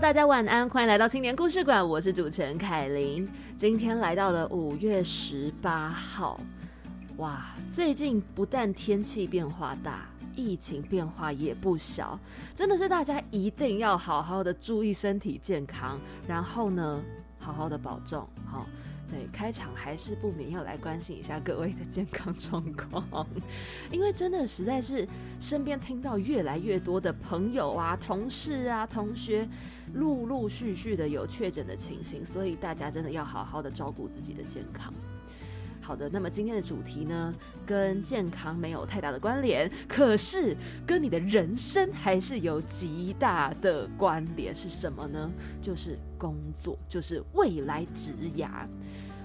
大家晚安，欢迎来到青年故事馆，我是主持人凯琳。今天来到了五月十八号，哇！最近不但天气变化大，疫情变化也不小，真的是大家一定要好好的注意身体健康，然后呢，好好的保重，好。对，开场还是不免要来关心一下各位的健康状况，因为真的实在是身边听到越来越多的朋友啊、同事啊、同学陆陆续续的有确诊的情形，所以大家真的要好好的照顾自己的健康。好的，那么今天的主题呢，跟健康没有太大的关联，可是跟你的人生还是有极大的关联，是什么呢？就是工作，就是未来职涯。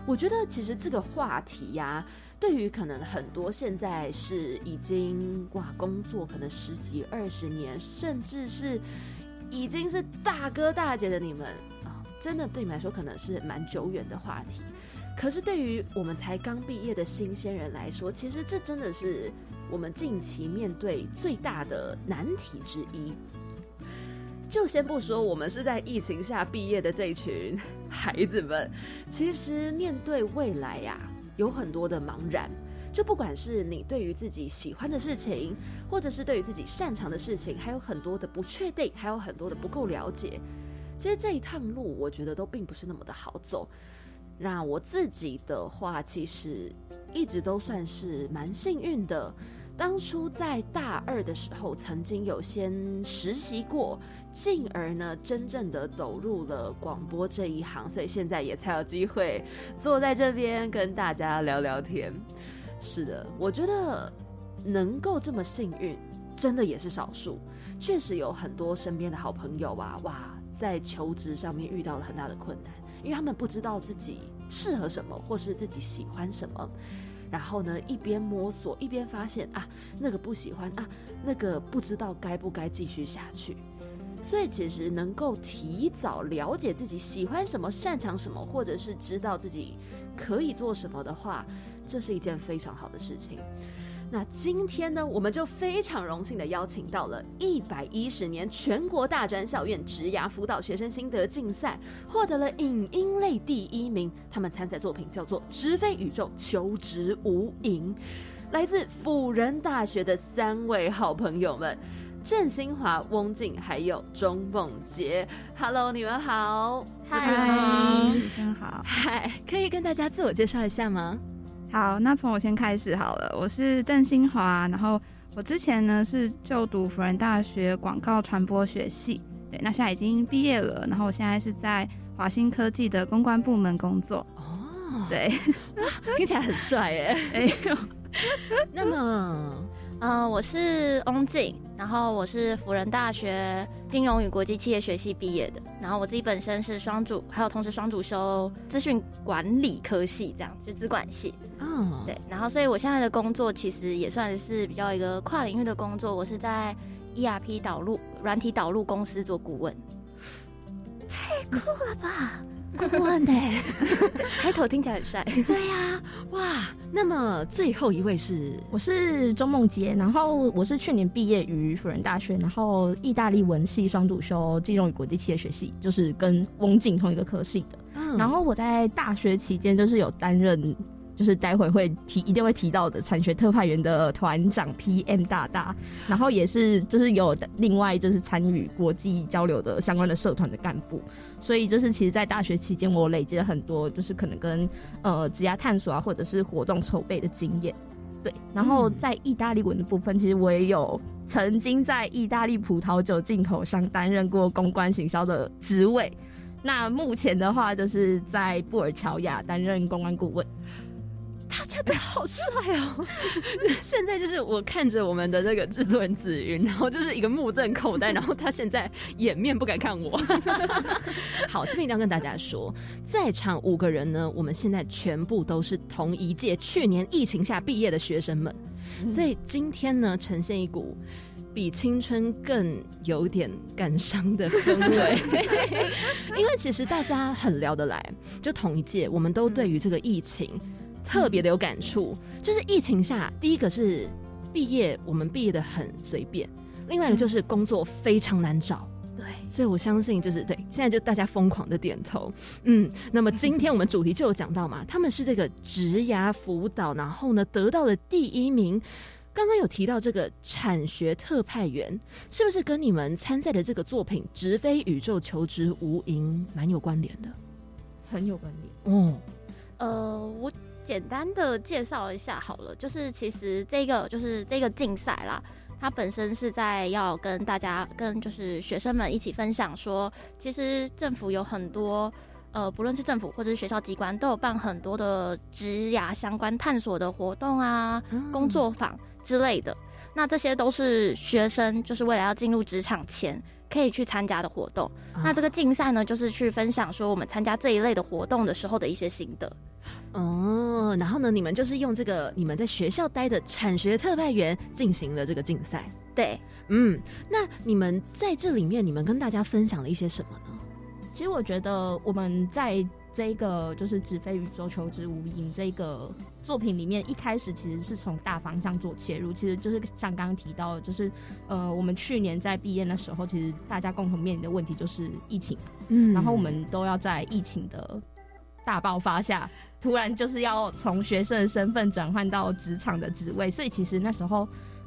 我觉得其实这个话题呀，对于可能很多现在是已经哇工作可能十几二十年，甚至是已经是大哥大姐的你们啊，真的对你们来说可能是蛮久远的话题。可是对于我们才刚毕业的新鲜人来说，其实这真的是我们近期面对最大的难题之一。就先不说我们是在疫情下毕业的这一群 孩子们，其实面对未来呀，有很多的茫然。就不管是你对于自己喜欢的事情，或者是对于自己擅长的事情，还有很多的不确定，还有很多的不够了解。其实这一趟路，我觉得都并不是那么的好走。那我自己的话，其实一直都算是蛮幸运的。当初在大二的时候，曾经有先实习过，进而呢，真正的走入了广播这一行，所以现在也才有机会坐在这边跟大家聊聊天。是的，我觉得能够这么幸运，真的也是少数。确实有很多身边的好朋友啊，哇，在求职上面遇到了很大的困难，因为他们不知道自己适合什么，或是自己喜欢什么。然后呢，一边摸索一边发现啊，那个不喜欢啊，那个不知道该不该继续下去。所以其实能够提早了解自己喜欢什么、擅长什么，或者是知道自己可以做什么的话，这是一件非常好的事情。那今天呢，我们就非常荣幸的邀请到了一百一十年全国大专校院职涯辅导学生心得竞赛，获得了影音类第一名。他们参赛作品叫做《直飞宇宙求职无影》，来自辅仁大学的三位好朋友们：郑新华、翁静还有钟梦洁。Hello，你们好。嗨，主持人好。嗨，可以跟大家自我介绍一下吗？好，那从我先开始好了。我是郑新华，然后我之前呢是就读辅仁大学广告传播学系，对，那现在已经毕业了。然后我现在是在华新科技的公关部门工作。哦，对，听起来很帅耶。哎呦，那么。嗯，我是翁静，然后我是辅仁大学金融与国际企业学系毕业的，然后我自己本身是双主，还有同时双主修资讯管理科系，这样就资管系。嗯，对，然后所以我现在的工作其实也算是比较一个跨领域的工作，我是在 ERP 导入软体导入公司做顾问。太酷了吧！顾问呢？开头听起来很帅。对呀，哇！那么最后一位是，我是钟梦洁，然后我是去年毕业于辅仁大学，然后意大利文系双主修金融与国际企业学系，就是跟翁静同一个科系的。嗯，然后我在大学期间就是有担任。就是待会会提一定会提到的产学特派员的团长 PM 大大，然后也是就是有另外就是参与国际交流的相关的社团的干部，所以就是其实，在大学期间我累积了很多就是可能跟呃职业探索啊或者是活动筹备的经验，对，然后在意大利文的部分，其实我也有曾经在意大利葡萄酒进口商担任过公关行销的职位，那目前的话就是在布尔乔亚担任公关顾问。大家真的好帅哦！现在就是我看着我们的那个制作人紫云，然后就是一个目瞪口呆，然后他现在掩面不敢看我。好，这边一定要跟大家说，在场五个人呢，我们现在全部都是同一届去年疫情下毕业的学生们，所以今天呢，呈现一股。比青春更有点感伤的氛围，因为其实大家很聊得来，就同一届，我们都对于这个疫情特别的有感触。就是疫情下，第一个是毕业，我们毕业的很随便；，另外一个就是工作非常难找。对，所以我相信就是对，现在就大家疯狂的点头。嗯，那么今天我们主题就有讲到嘛，他们是这个职涯辅导，然后呢得到了第一名。刚刚有提到这个产学特派员，是不是跟你们参赛的这个作品《直飞宇宙求职无垠》蛮有关联的？很有关联哦。呃，我简单的介绍一下好了，就是其实这个就是这个竞赛啦，它本身是在要跟大家跟就是学生们一起分享说，其实政府有很多呃，不论是政府或者是学校机关，都有办很多的职涯相关探索的活动啊，工作坊。之类的，那这些都是学生就是为了要进入职场前可以去参加的活动。那这个竞赛呢，就是去分享说我们参加这一类的活动的时候的一些心得。哦，然后呢，你们就是用这个你们在学校待的产学特派员进行了这个竞赛。对，嗯，那你们在这里面，你们跟大家分享了一些什么呢？其实我觉得我们在。这个就是《纸飞宇宙求之无影》这个作品里面，一开始其实是从大方向做切入，其实就是像刚刚提到，就是呃，我们去年在毕业的时候，其实大家共同面临的问题就是疫情，嗯，然后我们都要在疫情的大爆发下，突然就是要从学生的身份转换到职场的职位，所以其实那时候。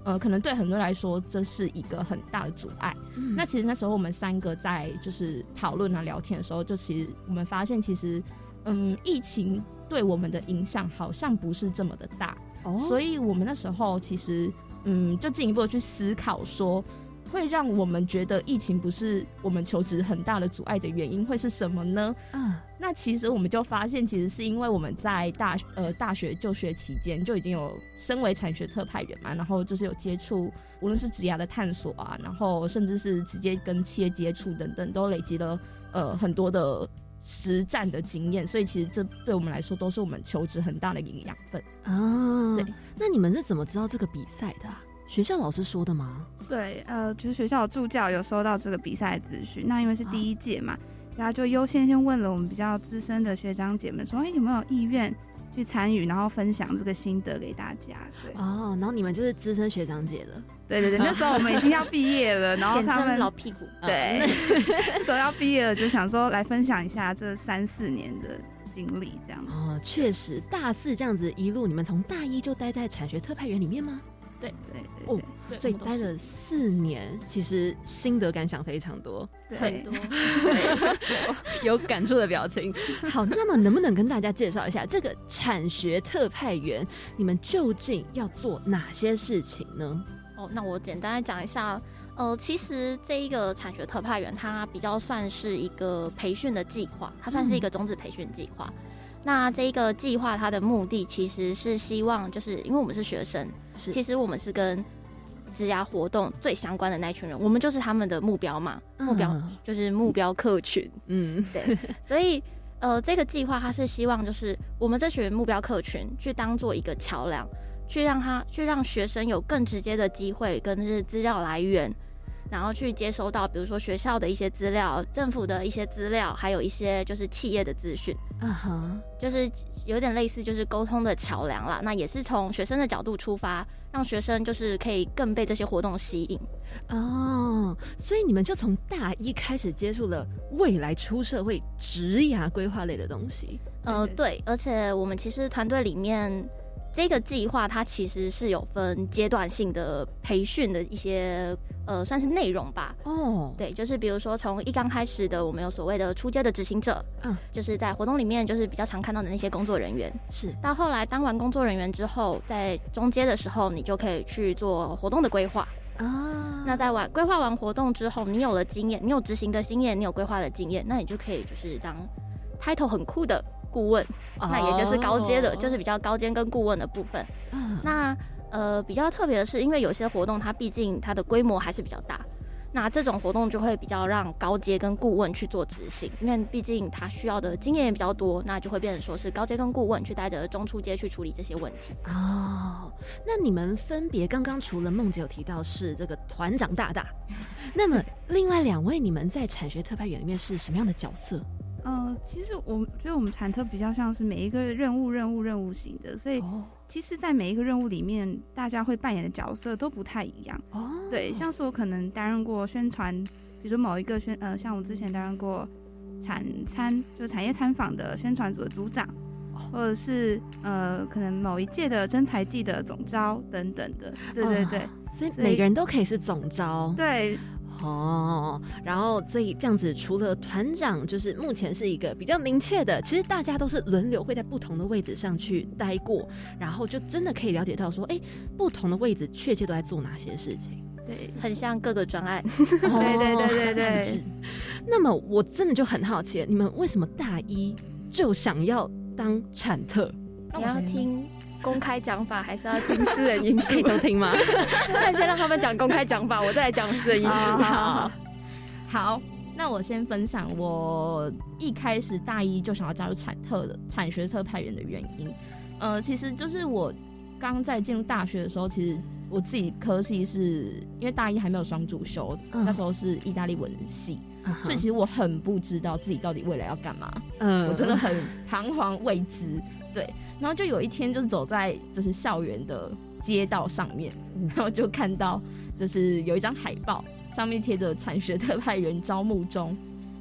呃，可能对很多人来说，这是一个很大的阻碍。那其实那时候我们三个在就是讨论啊、聊天的时候，就其实我们发现，其实嗯，疫情对我们的影响好像不是这么的大。哦，所以我们那时候其实嗯，就进一步去思考说。会让我们觉得疫情不是我们求职很大的阻碍的原因，会是什么呢？嗯，那其实我们就发现，其实是因为我们在大呃大学就学期间就已经有身为产学特派员嘛，然后就是有接触，无论是职涯的探索啊，然后甚至是直接跟企业接触等等，都累积了呃很多的实战的经验，所以其实这对我们来说都是我们求职很大的一个养分啊。对，那你们是怎么知道这个比赛的？学校老师说的吗？对，呃，就是学校的助教有收到这个比赛资讯。那因为是第一届嘛，大家就优先先问了我们比较资深的学长姐们，说，哎，有没有意愿去参与，然后分享这个心得给大家？对，哦，然后你们就是资深学长姐了。对对对，那时候我们已经要毕业了，然后 他们老屁股。对，说要毕业了，就想说来分享一下这三四年的经历，这样子。哦，确实，大四这样子一路，你们从大一就待在产学特派员里面吗？对对哦，所以待了四年，其实心得感想非常多，很多 有感触的表情。好，那么能不能跟大家介绍一下这个产学特派员，你们究竟要做哪些事情呢？哦，那我简单来讲一下。呃，其实这一个产学特派员，它比较算是一个培训的计划，它算是一个种子培训计划。那这一个计划，它的目的其实是希望，就是因为我们是学生，其实我们是跟职涯活动最相关的那群人，我们就是他们的目标嘛，目标就是目标客群，嗯，对。所以，呃，这个计划它是希望，就是我们这群目标客群去当做一个桥梁，去让他去让学生有更直接的机会跟是资料来源。然后去接收到，比如说学校的一些资料、政府的一些资料，还有一些就是企业的资讯，嗯哼，就是有点类似就是沟通的桥梁啦。那也是从学生的角度出发，让学生就是可以更被这些活动吸引。哦，所以你们就从大一开始接触了未来出社会职涯规划类的东西。呃，对，而且我们其实团队里面。这个计划它其实是有分阶段性的培训的一些呃，算是内容吧。哦，对，就是比如说从一刚开始的，我们有所谓的出街的执行者，嗯，就是在活动里面就是比较常看到的那些工作人员。是。到后来当完工作人员之后，在中阶的时候，你就可以去做活动的规划。啊。那在完规划完活动之后，你有了经验，你有执行的经验，你有规划的经验，那你就可以就是当 title 很酷的顾问。那也就是高阶的，就是比较高阶跟顾问的部分。那呃比较特别的是，因为有些活动它毕竟它的规模还是比较大。那这种活动就会比较让高阶跟顾问去做执行，因为毕竟他需要的经验也比较多，那就会变成说是高阶跟顾问去带着中初阶去处理这些问题。哦，那你们分别刚刚除了梦姐有提到是这个团长大大，那么 另外两位你们在产学特派员里面是什么样的角色？呃，其实我觉得我们产特比较像是每一个任务、任务、任务型的，所以其实，在每一个任务里面，大家会扮演的角色都不太一样。哦，对，像是我可能担任过宣传，比如说某一个宣，呃，像我之前担任过产参，就是产业参访的宣传组的组长，或者是呃，可能某一届的真才季的总招等等的。对对对，所以每个人都可以是总招。对。哦，然后所以这样子，除了团长，就是目前是一个比较明确的，其实大家都是轮流会在不同的位置上去待过，然后就真的可以了解到说，哎，不同的位置确切都在做哪些事情，对，很像各个专案，对对对对对。那么我真的就很好奇，你们为什么大一就想要当产特？你要听。公开讲法还是要听私人因素？可以都听吗？那先让他们讲公开讲法，我再来讲私人因素。好，好，那我先分享我一开始大一就想要加入产特的产学特派员的原因。呃，其实就是我刚在进入大学的时候，其实我自己科系是因为大一还没有双主修，那时候是意大利文系，所以其实我很不知道自己到底未来要干嘛。嗯，我真的很彷徨未知。对，然后就有一天，就是走在就是校园的街道上面，然后就看到就是有一张海报，上面贴着产学特派员招募中，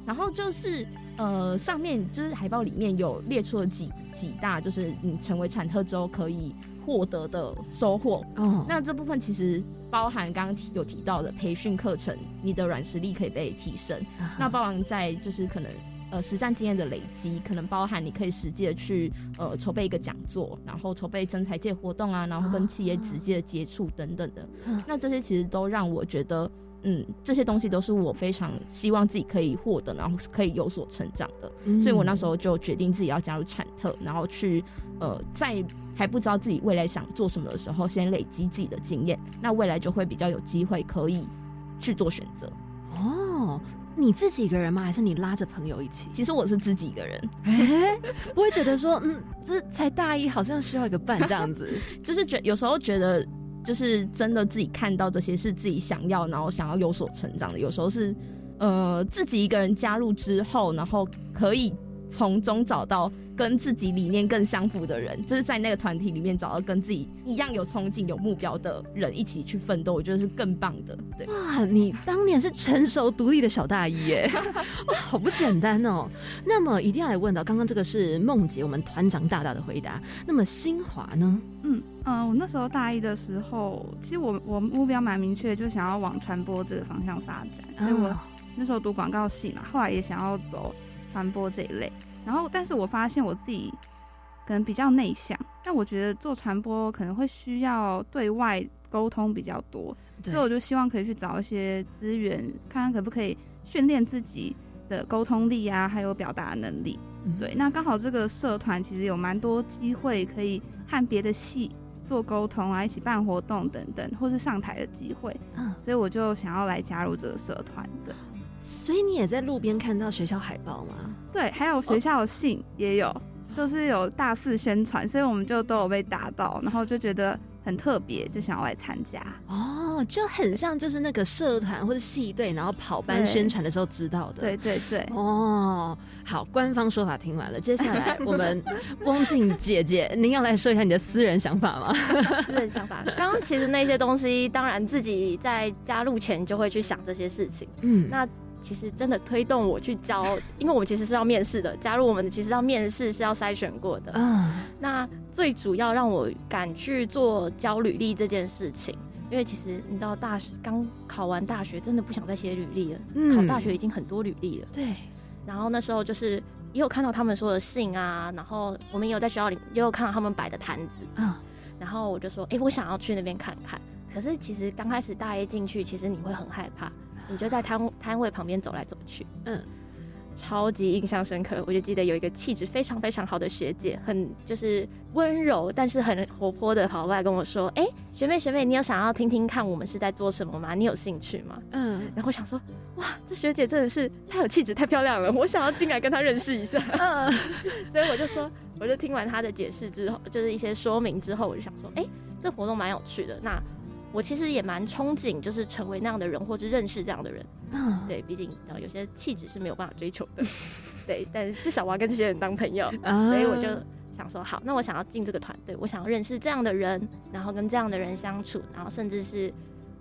然后就是呃上面就是海报里面有列出了几几大，就是你成为产特之后可以获得的收获。哦，那这部分其实包含刚刚提有提到的培训课程，你的软实力可以被提升，那包含在就是可能。呃，实战经验的累积，可能包含你可以实际的去呃筹备一个讲座，然后筹备征才界活动啊，然后跟企业直接的接触等等的。那这些其实都让我觉得，嗯，这些东西都是我非常希望自己可以获得，然后可以有所成长的。所以我那时候就决定自己要加入产特，然后去呃在还不知道自己未来想做什么的时候，先累积自己的经验，那未来就会比较有机会可以去做选择。哦。你自己一个人吗？还是你拉着朋友一起？其实我是自己一个人，不会觉得说，嗯，这才大一，好像需要一个伴这样子。就是觉有时候觉得，就是真的自己看到这些是自己想要，然后想要有所成长的。有时候是，呃，自己一个人加入之后，然后可以从中找到。跟自己理念更相符的人，就是在那个团体里面找到跟自己一样有憧憬、有目标的人，一起去奋斗，我觉得是更棒的。对，哇，你当年是成熟独立的小大一耶，哇，好不简单哦。那么一定要来问到，刚刚这个是梦姐，我们团长大大的回答。那么新华呢？嗯嗯，我那时候大一的时候，其实我我目标蛮明确，就想要往传播这个方向发展。所以我那时候读广告系嘛，后来也想要走传播这一类。然后，但是我发现我自己可能比较内向，但我觉得做传播可能会需要对外沟通比较多，所以我就希望可以去找一些资源，看看可不可以训练自己的沟通力啊，还有表达能力。对，那刚好这个社团其实有蛮多机会可以和别的系做沟通啊，一起办活动等等，或是上台的机会。嗯，所以我就想要来加入这个社团的。所以你也在路边看到学校海报吗？对，还有学校的信也有，都是有大肆宣传，所以我们就都有被打到，然后就觉得很特别，就想要来参加。哦，就很像就是那个社团或者系队，然后跑班宣传的时候知道的。对对对。哦，好，官方说法听完了，接下来我们汪静姐姐，您要来说一下你的私人想法吗？私人想法，刚刚其实那些东西，当然自己在加入前就会去想这些事情。嗯，那。其实真的推动我去教，因为我们其实是要面试的。加入我们其实要面试是要筛选过的。嗯，那最主要让我敢去做教履历这件事情，因为其实你知道，大学刚考完大学，真的不想再写履历了。嗯，考大学已经很多履历了。对。然后那时候就是也有看到他们说的信啊，然后我们也有在学校里也有看到他们摆的摊子。嗯。然后我就说，哎，我想要去那边看看。可是其实刚开始大一进去，其实你会很害怕。你就在摊摊位旁边走来走去，嗯，超级印象深刻。我就记得有一个气质非常非常好的学姐，很就是温柔，但是很活泼的跑过来跟我说：“哎，学妹学妹，你有想要听听看我们是在做什么吗？你有兴趣吗？”嗯，然后我想说，哇，这学姐真的是太有气质，太漂亮了，我想要进来跟她认识一下。嗯，所以我就说，我就听完她的解释之后，就是一些说明之后，我就想说，哎，这活动蛮有趣的。那我其实也蛮憧憬，就是成为那样的人，或是认识这样的人。嗯，对，毕竟然后有些气质是没有办法追求的。对，但是至少我要跟这些人当朋友，所以我就想说，好，那我想要进这个团队，我想要认识这样的人，然后跟这样的人相处，然后甚至是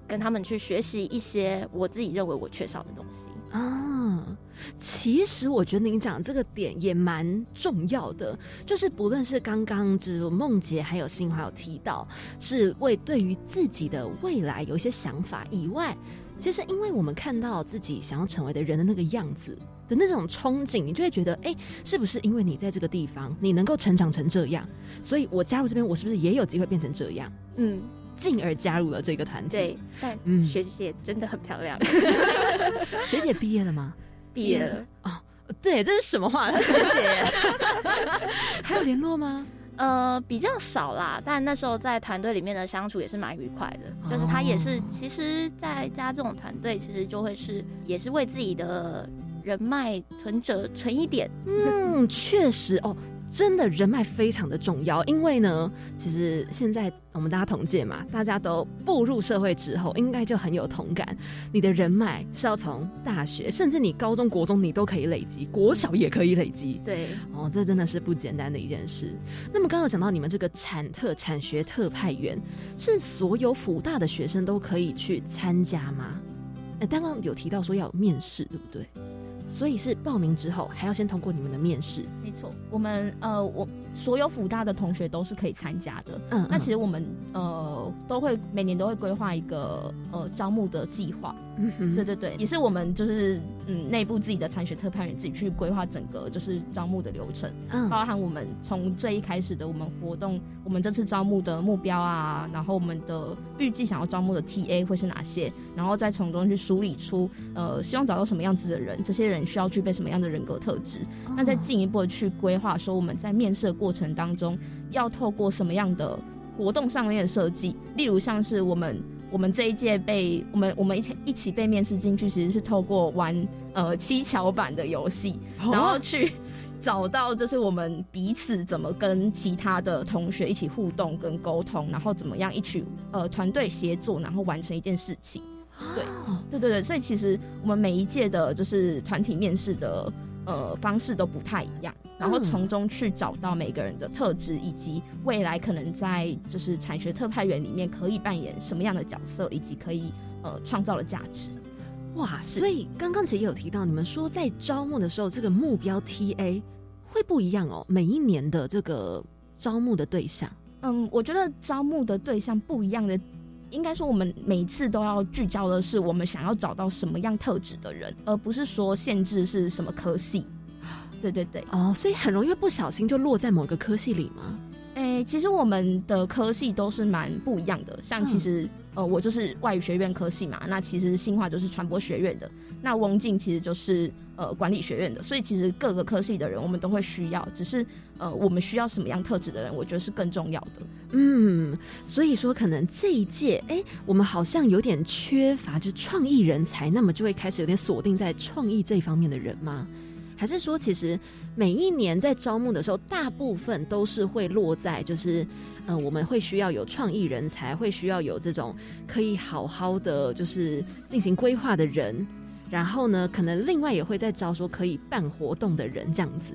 跟他们去学习一些我自己认为我缺少的东西。啊，其实我觉得您讲这个点也蛮重要的，就是不论是刚刚就是梦洁还有新华有提到，是为对于自己的未来有一些想法以外，其实因为我们看到自己想要成为的人的那个样子的那种憧憬，你就会觉得，哎，是不是因为你在这个地方你能够成长成这样，所以我加入这边，我是不是也有机会变成这样？嗯。进而加入了这个团体。对，但学姐真的很漂亮。学姐毕业了吗？毕业了。哦，对，这是什么话？学姐 还有联络吗？呃，比较少啦。但那时候在团队里面的相处也是蛮愉快的。就是他也是，其实，在加这种团队，其实就会是也是为自己的人脉存折存一点。嗯，确实哦。真的人脉非常的重要，因为呢，其实现在我们大家同届嘛，大家都步入社会之后，应该就很有同感。你的人脉是要从大学，甚至你高中国中你都可以累积，国小也可以累积。对，哦，这真的是不简单的一件事。那么刚刚讲到你们这个产特产学特派员，是所有辅大的学生都可以去参加吗？哎，刚刚有提到说要面试，对不对？所以是报名之后还要先通过你们的面试，没错。我们呃，我所有辅大的同学都是可以参加的。嗯，那其实我们呃都会每年都会规划一个呃招募的计划。嗯哼，对对对，也是我们就是嗯内部自己的参学特派员自己去规划整个就是招募的流程，嗯，包含我们从最一开始的我们活动，我们这次招募的目标啊，然后我们的预计想要招募的 TA 会是哪些，然后再从中去梳理出呃希望找到什么样子的人，这些人需要具备什么样的人格特质，那再进一步的去规划说我们在面试过程当中要透过什么样的活动上面的设计，例如像是我们。我们这一届被我们我们一起一起被面试进去，其实是透过玩呃七巧板的游戏，然后去找到就是我们彼此怎么跟其他的同学一起互动跟沟通，然后怎么样一起呃团队协作，然后完成一件事情。对，对对对，所以其实我们每一届的就是团体面试的。呃，方式都不太一样，然后从中去找到每个人的特质，以及未来可能在就是产学特派员里面可以扮演什么样的角色，以及可以呃创造的价值。哇，所以刚刚其实也有提到，你们说在招募的时候，这个目标 TA 会不一样哦，每一年的这个招募的对象。嗯，我觉得招募的对象不一样的。应该说，我们每次都要聚焦的是我们想要找到什么样特质的人，而不是说限制是什么科系。对对对，哦，所以很容易不小心就落在某个科系里吗？诶，其实我们的科系都是蛮不一样的。像其实，呃，我就是外语学院科系嘛，那其实新华就是传播学院的。那翁静其实就是呃管理学院的，所以其实各个科系的人我们都会需要，只是呃我们需要什么样特质的人，我觉得是更重要的。嗯，所以说可能这一届，哎，我们好像有点缺乏就创意人才，那么就会开始有点锁定在创意这方面的人吗？还是说其实每一年在招募的时候，大部分都是会落在就是嗯我们会需要有创意人才，会需要有这种可以好好的就是进行规划的人。然后呢，可能另外也会在招说可以办活动的人这样子。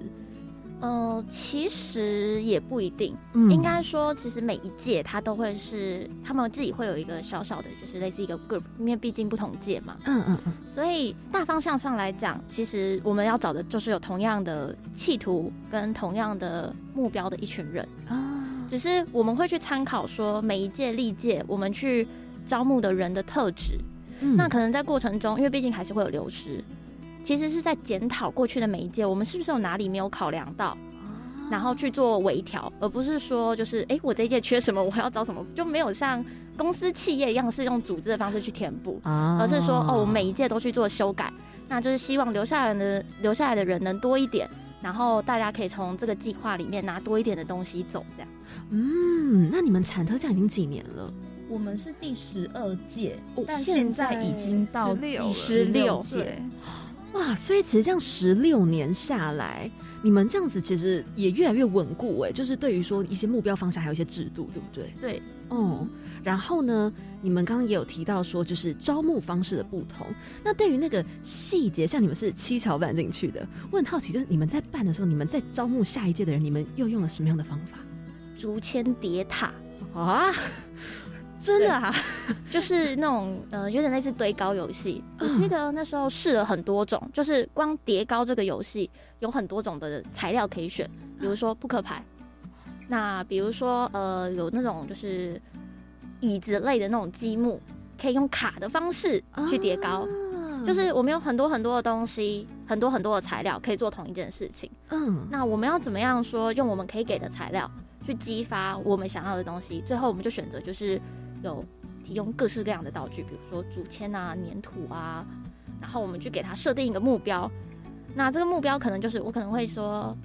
呃，其实也不一定，应该说，其实每一届他都会是他们自己会有一个小小的，就是类似一个 group，因为毕竟不同届嘛。嗯嗯嗯。所以大方向上来讲，其实我们要找的就是有同样的企图跟同样的目标的一群人啊。只是我们会去参考说每一届历届我们去招募的人的特质。那可能在过程中，因为毕竟还是会有流失，其实是在检讨过去的每一届，我们是不是有哪里没有考量到，然后去做微调，而不是说就是哎，我这一届缺什么，我要找什么，就没有像公司企业一样是用组织的方式去填补，而是说哦，我每一届都去做修改，那就是希望留下来的留下来的人能多一点，然后大家可以从这个计划里面拿多一点的东西走，这样。嗯，那你们产特奖已经几年了？我们是第十二届，但现现在已经到第十六届。哇，所以其实这样十六年下来，你们这样子其实也越来越稳固哎，就是对于说一些目标方向还有一些制度，对不对？对，哦。然后呢，你们刚刚也有提到说，就是招募方式的不同。那对于那个细节，像你们是七巧板进去的，我很好奇，就是你们在办的时候，你们在招募下一届的人，你们又用了什么样的方法？竹签叠塔啊？真的啊？就是那种呃，有点类似堆高游戏。我记得那时候试了很多种，就是光叠高这个游戏有很多种的材料可以选，比如说扑克牌，那比如说呃，有那种就是。椅子类的那种积木，可以用卡的方式去叠高，就是我们有很多很多的东西，很多很多的材料可以做同一件事情。嗯，那我们要怎么样说用我们可以给的材料去激发我们想要的东西？最后我们就选择就是有提供各式各样的道具，比如说竹签啊、粘土啊，然后我们去给他设定一个目标。那这个目标可能就是我可能会说，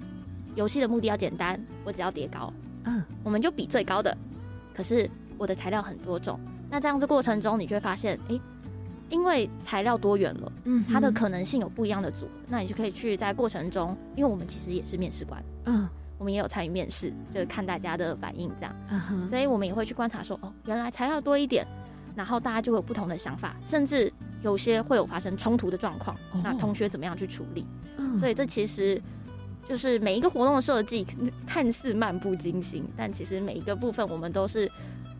游戏的目的要简单，我只要叠高。嗯，我们就比最高的，可是。我的材料很多种，那这样子过程中，你就会发现，哎，因为材料多元了，嗯，它的可能性有不一样的组合，那你就可以去在过程中，因为我们其实也是面试官，嗯，我们也有参与面试，就是看大家的反应这样，嗯所以我们也会去观察说，哦，原来材料多一点，然后大家就会有不同的想法，甚至有些会有发生冲突的状况，那同学怎么样去处理？嗯，所以这其实就是每一个活动的设计看似漫不经心，但其实每一个部分我们都是。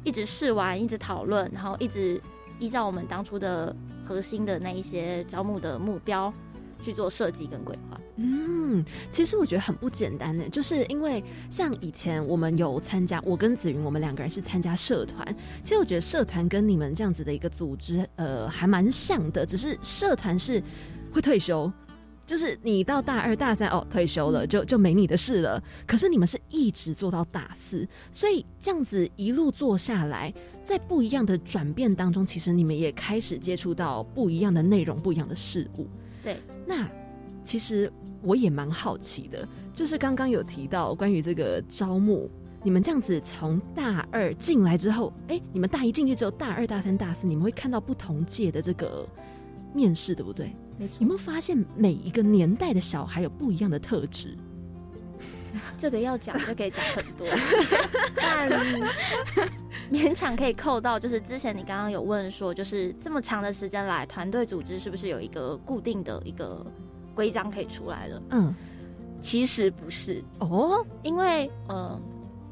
一直试完，一直讨论，然后一直依照我们当初的核心的那一些招募的目标去做设计跟规划。嗯，其实我觉得很不简单呢，就是因为像以前我们有参加，我跟子云我们两个人是参加社团。其实我觉得社团跟你们这样子的一个组织，呃，还蛮像的，只是社团是会退休。就是你到大二大三哦退休了就就没你的事了，可是你们是一直做到大四，所以这样子一路做下来，在不一样的转变当中，其实你们也开始接触到不一样的内容、不一样的事物。对，那其实我也蛮好奇的，就是刚刚有提到关于这个招募，你们这样子从大二进来之后，哎，你们大一进去之后，大二、大三、大四，你们会看到不同届的这个面试，对不对？有没有发现每一个年代的小孩有不一样的特质？这个要讲就可以讲很多，但 勉强可以扣到，就是之前你刚刚有问说，就是这么长的时间来，团队组织是不是有一个固定的一个规章可以出来了？嗯，其实不是。哦，因为呃，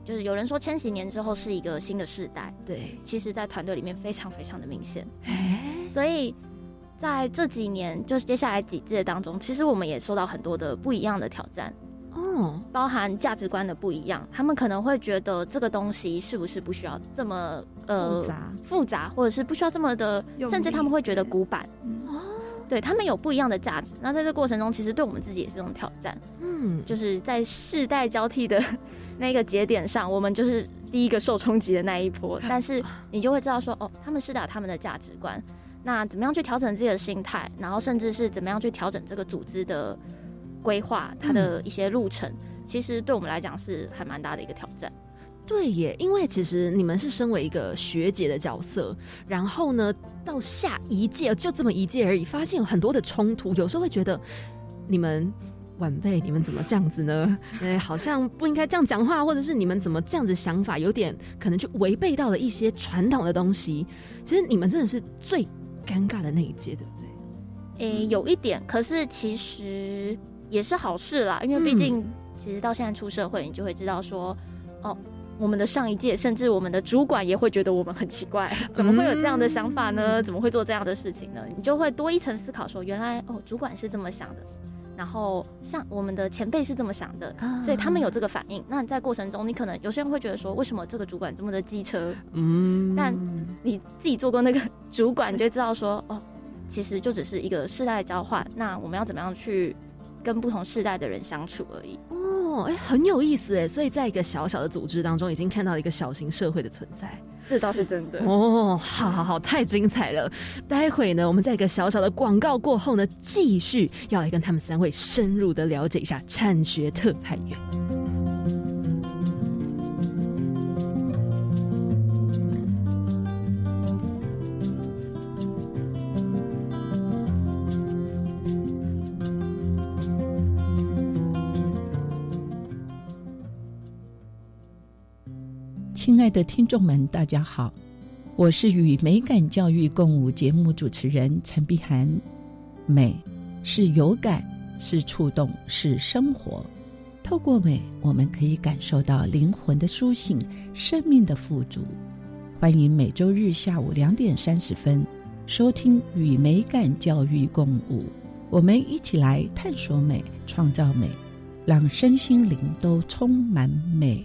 就是有人说千禧年之后是一个新的世代，对，其实在团队里面非常非常的明显，所以。在这几年，就是接下来几届当中，其实我们也受到很多的不一样的挑战哦，包含价值观的不一样。他们可能会觉得这个东西是不是不需要这么呃复杂，复杂，或者是不需要这么的，甚至他们会觉得古板哦。对他们有不一样的价值。那在这过程中，其实对我们自己也是一种挑战。嗯，就是在世代交替的那个节点上，我们就是第一个受冲击的那一波。但是你就会知道说，哦，他们是打他们的价值观。那怎么样去调整自己的心态，然后甚至是怎么样去调整这个组织的规划，它的一些路程，其实对我们来讲是还蛮大的一个挑战。对耶，因为其实你们是身为一个学姐的角色，然后呢，到下一届就这么一届而已，发现有很多的冲突，有时候会觉得你们晚辈，你们怎么这样子呢？哎，好像不应该这样讲话，或者是你们怎么这样子想法，有点可能就违背到了一些传统的东西。其实你们真的是最。尴尬的那一届，对不对？诶，有一点，可是其实也是好事啦，因为毕竟，其实到现在出社会，你就会知道说，哦，我们的上一届，甚至我们的主管也会觉得我们很奇怪，怎么会有这样的想法呢？怎么会做这样的事情呢？你就会多一层思考，说原来哦，主管是这么想的。然后像我们的前辈是这么想的，所以他们有这个反应。那在过程中，你可能有些人会觉得说，为什么这个主管这么的机车？嗯，但你自己做过那个 主管，你就知道说，哦，其实就只是一个世代交换。那我们要怎么样去跟不同世代的人相处而已。哦，哦，哎，很有意思哎，所以在一个小小的组织当中，已经看到一个小型社会的存在，这倒是真的哦。好好好，太精彩了！待会呢，我们在一个小小的广告过后呢，继续要来跟他们三位深入的了解一下产学特派员。亲爱的听众们，大家好，我是与美感教育共舞节目主持人陈碧涵。美是有感，是触动，是生活。透过美，我们可以感受到灵魂的苏醒，生命的富足。欢迎每周日下午两点三十分收听《与美感教育共舞》，我们一起来探索美，创造美，让身心灵都充满美。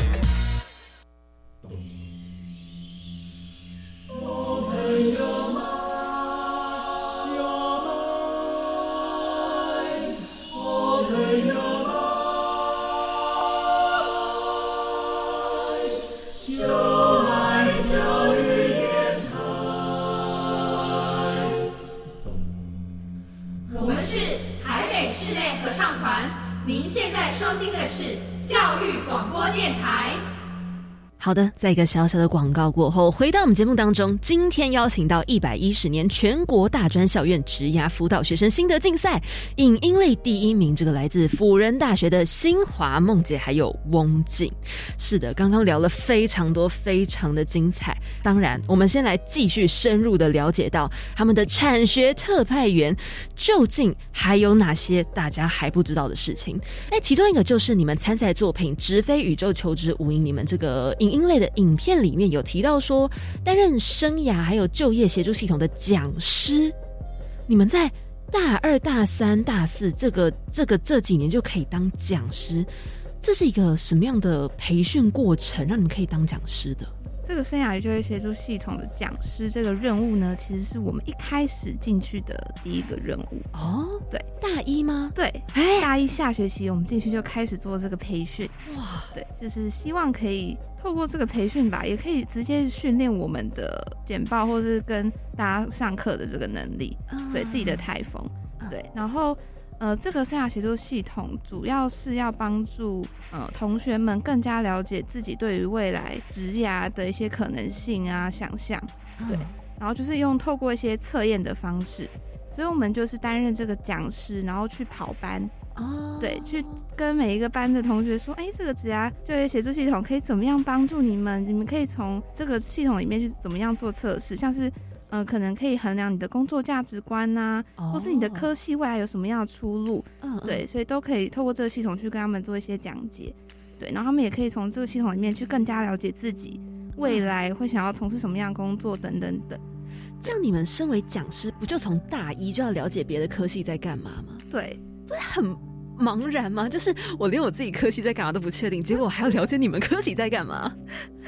好的，在一个小小的广告过后，回到我们节目当中。今天邀请到一百一十年全国大专校院职涯辅导学生心得竞赛影音类第一名，这个来自辅仁大学的新华梦姐还有翁静。是的，刚刚聊了非常多，非常的精彩。当然，我们先来继续深入的了解到他们的产学特派员究竟还有哪些大家还不知道的事情。哎，其中一个就是你们参赛作品《直飞宇宙求职无影》，你们这个影。音类的影片里面有提到说，担任生涯还有就业协助系统的讲师，你们在大二、大三、大四这个这个这几年就可以当讲师，这是一个什么样的培训过程，让你们可以当讲师的？这个生涯就业协助系统的讲师这个任务呢，其实是我们一开始进去的第一个任务哦。对，大一吗？对，哎，大一下学期我们进去就开始做这个培训。哇，对，就是希望可以透过这个培训吧，也可以直接训练我们的简报或是跟大家上课的这个能力，对自己的台风。对，然后。呃，这个生涯协助系统主要是要帮助呃同学们更加了解自己对于未来职涯的一些可能性啊想象，对，然后就是用透过一些测验的方式，所以我们就是担任这个讲师，然后去跑班，哦，对，去跟每一个班的同学说，哎，这个职涯就业协助系统可以怎么样帮助你们？你们可以从这个系统里面去怎么样做测试，像是。嗯，可能可以衡量你的工作价值观呐，或是你的科系未来有什么样的出路，嗯，对，所以都可以透过这个系统去跟他们做一些讲解，对，然后他们也可以从这个系统里面去更加了解自己未来会想要从事什么样的工作等等等。这样你们身为讲师，不就从大一就要了解别的科系在干嘛吗？对，不是很。茫然吗？就是我连我自己科系在干嘛都不确定，结果我还要了解你们科系在干嘛。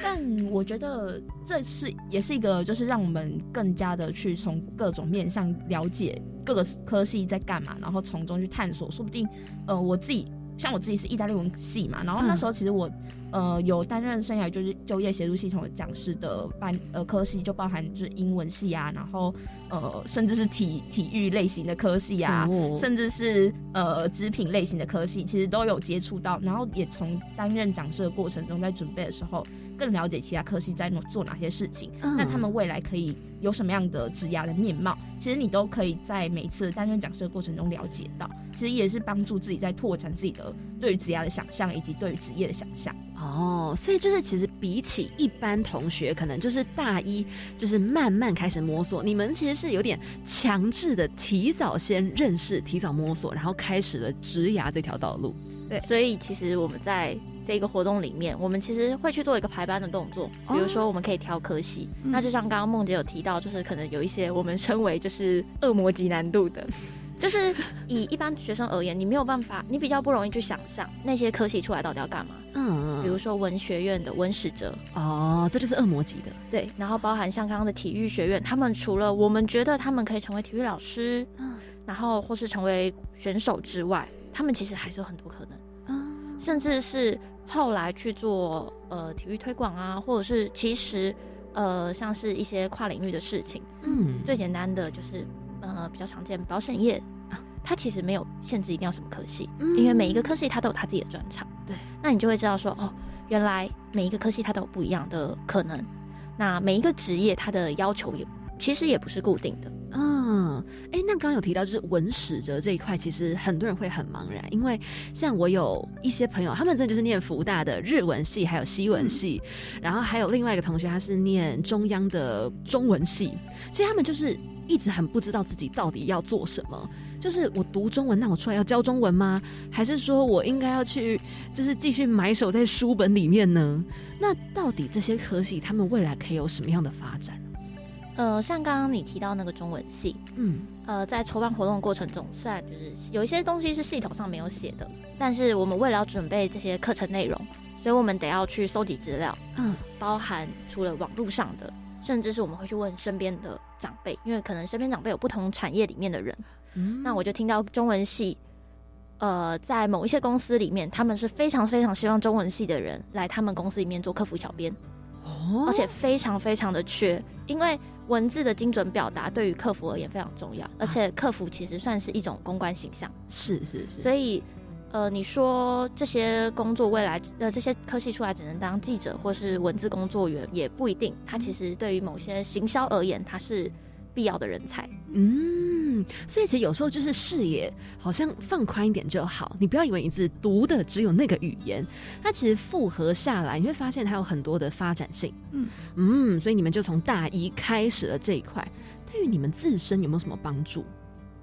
但我觉得这是也是一个，就是让我们更加的去从各种面向了解各个科系在干嘛，然后从中去探索。说不定，呃，我自己像我自己是意大利文系嘛，然后那时候其实我。呃，有担任生涯就是就业协助系统的讲师的班呃科系，就包含就是英文系啊，然后呃甚至是体体育类型的科系啊，甚至是呃织品类型的科系，其实都有接触到，然后也从担任讲师的过程中，在准备的时候更了解其他科系在做哪些事情，那他们未来可以有什么样的职涯的面貌，其实你都可以在每次担任讲师的过程中了解到，其实也是帮助自己在拓展自己的对于职涯的想象以及对于职业的想象。哦，所以就是其实比起一般同学，可能就是大一就是慢慢开始摸索，你们其实是有点强制的，提早先认识，提早摸索，然后开始了职涯这条道路。对，所以其实我们在这个活动里面，我们其实会去做一个排班的动作，比如说我们可以挑科系，那就像刚刚梦姐有提到，就是可能有一些我们称为就是恶魔级难度的。就是以一般学生而言，你没有办法，你比较不容易去想象那些科系出来到底要干嘛。嗯，比如说文学院的文史哲，哦，这就是恶魔级的。对，然后包含像刚刚的体育学院，他们除了我们觉得他们可以成为体育老师，嗯，然后或是成为选手之外，他们其实还是有很多可能。嗯，甚至是后来去做呃体育推广啊，或者是其实呃像是一些跨领域的事情。嗯，最简单的就是呃比较常见保险业啊。它其实没有限制一定要什么科系，因为每一个科系它都有它自己的专长。对，那你就会知道说，哦，原来每一个科系它都有不一样的可能。那每一个职业它的要求也其实也不是固定的。嗯，哎，那刚刚有提到就是文史哲这一块，其实很多人会很茫然，因为像我有一些朋友，他们真的就是念福大的日文系，还有西文系，然后还有另外一个同学，他是念中央的中文系，其实他们就是一直很不知道自己到底要做什么。就是我读中文，那我出来要教中文吗？还是说我应该要去，就是继续埋首在书本里面呢？那到底这些科系他们未来可以有什么样的发展？呃，像刚刚你提到那个中文系，嗯，呃，在筹办活动的过程中，虽然就是有一些东西是系统上没有写的，但是我们为了要准备这些课程内容，所以我们得要去搜集资料，嗯，包含除了网络上的，甚至是我们会去问身边的长辈，因为可能身边长辈有不同产业里面的人。嗯。那我就听到中文系，呃，在某一些公司里面，他们是非常非常希望中文系的人来他们公司里面做客服小编，哦，而且非常非常的缺，因为文字的精准表达对于客服而言非常重要，而且客服其实算是一种公关形象，是是是，所以呃，你说这些工作未来呃这些科系出来只能当记者或是文字工作员也不一定，它其实对于某些行销而言，它是必要的人才，嗯。所以其实有时候就是视野好像放宽一点就好，你不要以为你只读的只有那个语言，它其实复合下来，你会发现它有很多的发展性。嗯嗯，所以你们就从大一开始了这一块，对于你们自身有没有什么帮助？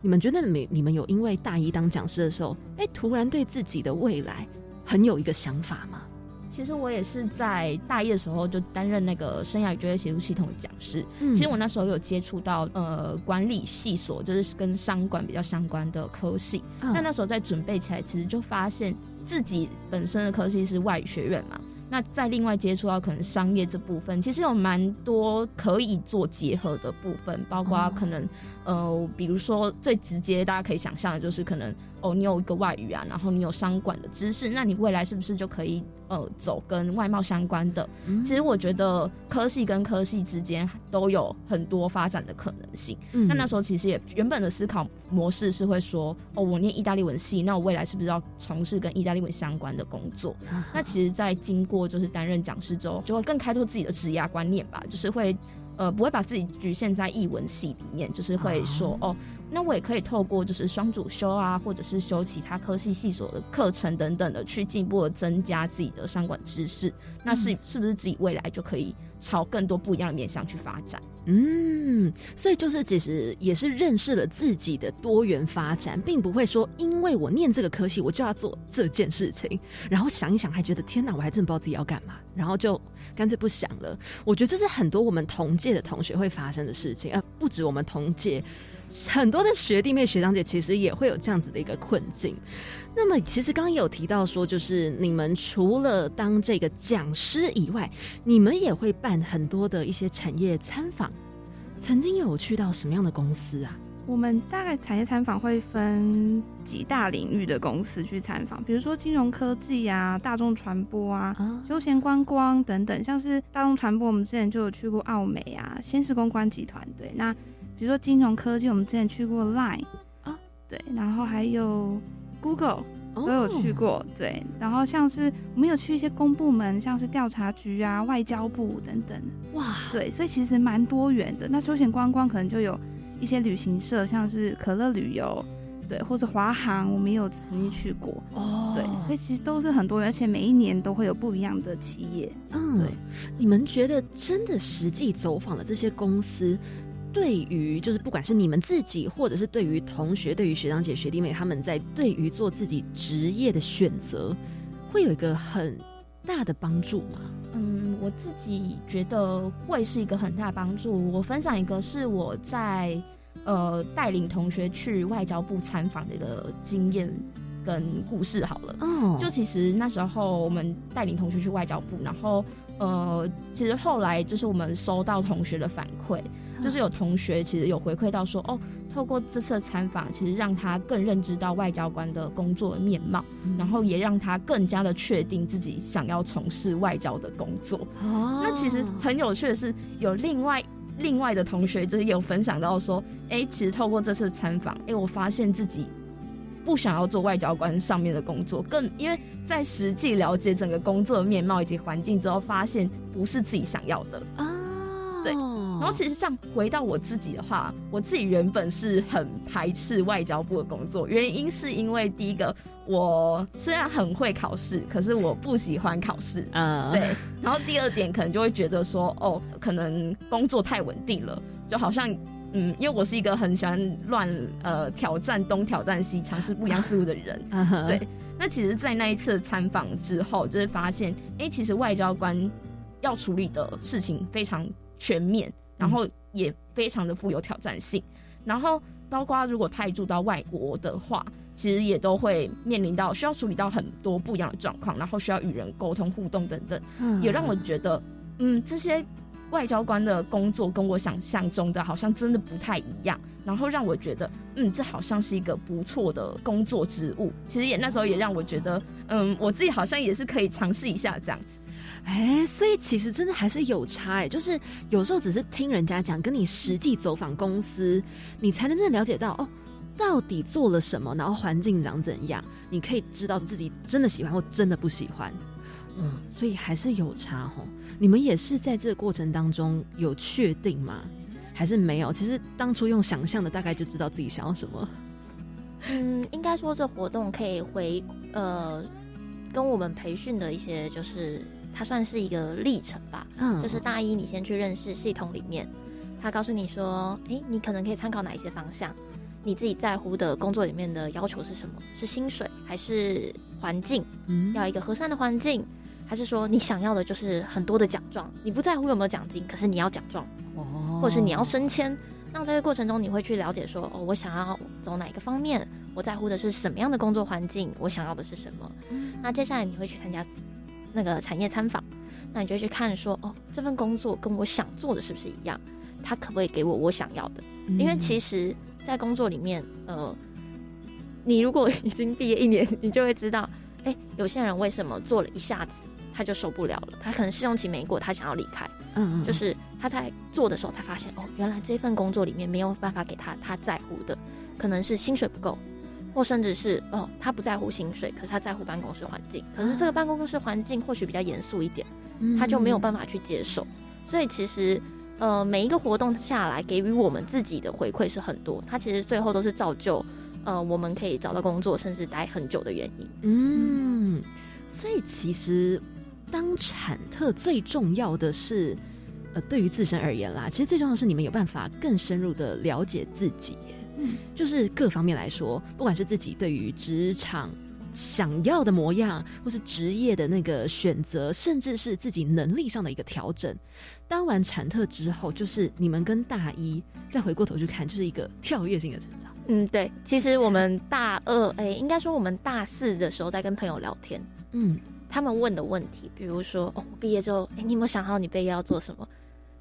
你们觉得没？你们有因为大一当讲师的时候，哎，突然对自己的未来很有一个想法吗？其实我也是在大一的时候就担任那个生涯与就业协助系统的讲师。其实我那时候有接触到呃管理系所，就是跟商管比较相关的科系。那那时候在准备起来，其实就发现自己本身的科系是外语学院嘛。那在另外接触到可能商业这部分，其实有蛮多可以做结合的部分，包括可能呃，比如说最直接大家可以想象的就是可能哦，你有一个外语啊，然后你有商管的知识，那你未来是不是就可以？呃，走跟外贸相关的，其实我觉得科系跟科系之间都有很多发展的可能性。那那时候其实也原本的思考模式是会说，哦，我念意大利文系，那我未来是不是要从事跟意大利文相关的工作？那其实，在经过就是担任讲师之后，就会更开拓自己的职业观念吧，就是会。呃，不会把自己局限在译文系里面，就是会说哦，那我也可以透过就是双主修啊，或者是修其他科系系所的课程等等的，去进一步的增加自己的商管知识。那是是不是自己未来就可以朝更多不一样的面向去发展？嗯，所以就是其实也是认识了自己的多元发展，并不会说因为我念这个科系我就要做这件事情，然后想一想还觉得天哪，我还真不知道自己要干嘛，然后就干脆不想了。我觉得这是很多我们同届的同学会发生的事情，呃，不止我们同届，很多的学弟妹学长姐其实也会有这样子的一个困境。那么，其实刚刚有提到说，就是你们除了当这个讲师以外，你们也会办很多的一些产业参访。曾经有去到什么样的公司啊？我们大概产业参访会分几大领域的公司去参访，比如说金融科技啊、大众传播啊、休闲观光等等。像是大众传播，我们之前就有去过奥美啊、先是公关集团对。那比如说金融科技，我们之前去过 Line 啊，对，然后还有 Google 都有去过对。然后像是我们有去一些公部门，像是调查局啊、外交部等等。哇，对，所以其实蛮多元的。那休闲观光可能就有。一些旅行社，像是可乐旅游，对，或者华航，我们也有曾经去过哦。对，所以其实都是很多，而且每一年都会有不一样的企业。嗯，对。你们觉得真的实际走访的这些公司，对于就是不管是你们自己，或者是对于同学、对于学长姐、学弟妹，他们在对于做自己职业的选择，会有一个很大的帮助吗？嗯，我自己觉得会是一个很大的帮助。我分享一个是我在呃带领同学去外交部参访的一个经验跟故事好了。哦，就其实那时候我们带领同学去外交部，然后呃，其实后来就是我们收到同学的反馈，就是有同学其实有回馈到说哦。透过这次参访，其实让他更认知到外交官的工作面貌，然后也让他更加的确定自己想要从事外交的工作。哦，那其实很有趣的是，有另外另外的同学就是有分享到说，哎，其实透过这次参访，哎，我发现自己不想要做外交官上面的工作，更因为在实际了解整个工作的面貌以及环境之后，发现不是自己想要的啊。对。然后其实像回到我自己的话，我自己原本是很排斥外交部的工作，原因是因为第一个，我虽然很会考试，可是我不喜欢考试，嗯，对。然后第二点可能就会觉得说，哦，可能工作太稳定了，就好像，嗯，因为我是一个很喜欢乱呃挑战东挑战西，尝试不一样事物的人，对。那其实，在那一次参访之后，就是发现，哎，其实外交官要处理的事情非常全面。然后也非常的富有挑战性，然后包括如果派驻到外国的话，其实也都会面临到需要处理到很多不一样的状况，然后需要与人沟通互动等等，也让我觉得，嗯，这些外交官的工作跟我想象中的好像真的不太一样，然后让我觉得，嗯，这好像是一个不错的工作职务。其实也那时候也让我觉得，嗯，我自己好像也是可以尝试一下这样子。哎，所以其实真的还是有差哎，就是有时候只是听人家讲，跟你实际走访公司，你才能真的了解到哦，到底做了什么，然后环境长怎样，你可以知道自己真的喜欢或真的不喜欢。嗯，所以还是有差哦。你们也是在这个过程当中有确定吗？还是没有？其实当初用想象的，大概就知道自己想要什么。嗯，应该说这活动可以回呃，跟我们培训的一些就是。它算是一个历程吧，嗯，就是大一你先去认识系统里面，他告诉你说，哎，你可能可以参考哪一些方向，你自己在乎的工作里面的要求是什么？是薪水还是环境？嗯，要一个和善的环境，还是说你想要的就是很多的奖状？你不在乎有没有奖金，可是你要奖状，哦，或者是你要升迁？那在这个过程中，你会去了解说，哦，我想要走哪一个方面？我在乎的是什么样的工作环境？我想要的是什么？那接下来你会去参加。那个产业参访，那你就去看说，哦，这份工作跟我想做的是不是一样？他可不可以给我我想要的？因为其实，在工作里面，呃，你如果已经毕业一年，你就会知道，哎，有些人为什么做了一下子他就受不了了？他可能试用期没过，他想要离开。嗯嗯，就是他在做的时候才发现，哦，原来这份工作里面没有办法给他他在乎的，可能是薪水不够。或甚至是哦，他不在乎薪水，可是他在乎办公室环境。可是这个办公室环境或许比较严肃一点，他就没有办法去接受。所以其实，呃，每一个活动下来，给予我们自己的回馈是很多。他其实最后都是造就，呃，我们可以找到工作，甚至待很久的原因。嗯，所以其实当产特最重要的是，呃，对于自身而言啦，其实最重要的是你们有办法更深入的了解自己。嗯就是各方面来说，不管是自己对于职场想要的模样，或是职业的那个选择，甚至是自己能力上的一个调整。当完产特之后，就是你们跟大一再回过头去看，就是一个跳跃性的成长。嗯，对。其实我们大二，哎，应该说我们大四的时候在跟朋友聊天，嗯，他们问的问题，比如说，哦，毕业之后，哎，你有没有想好你毕业要做什么？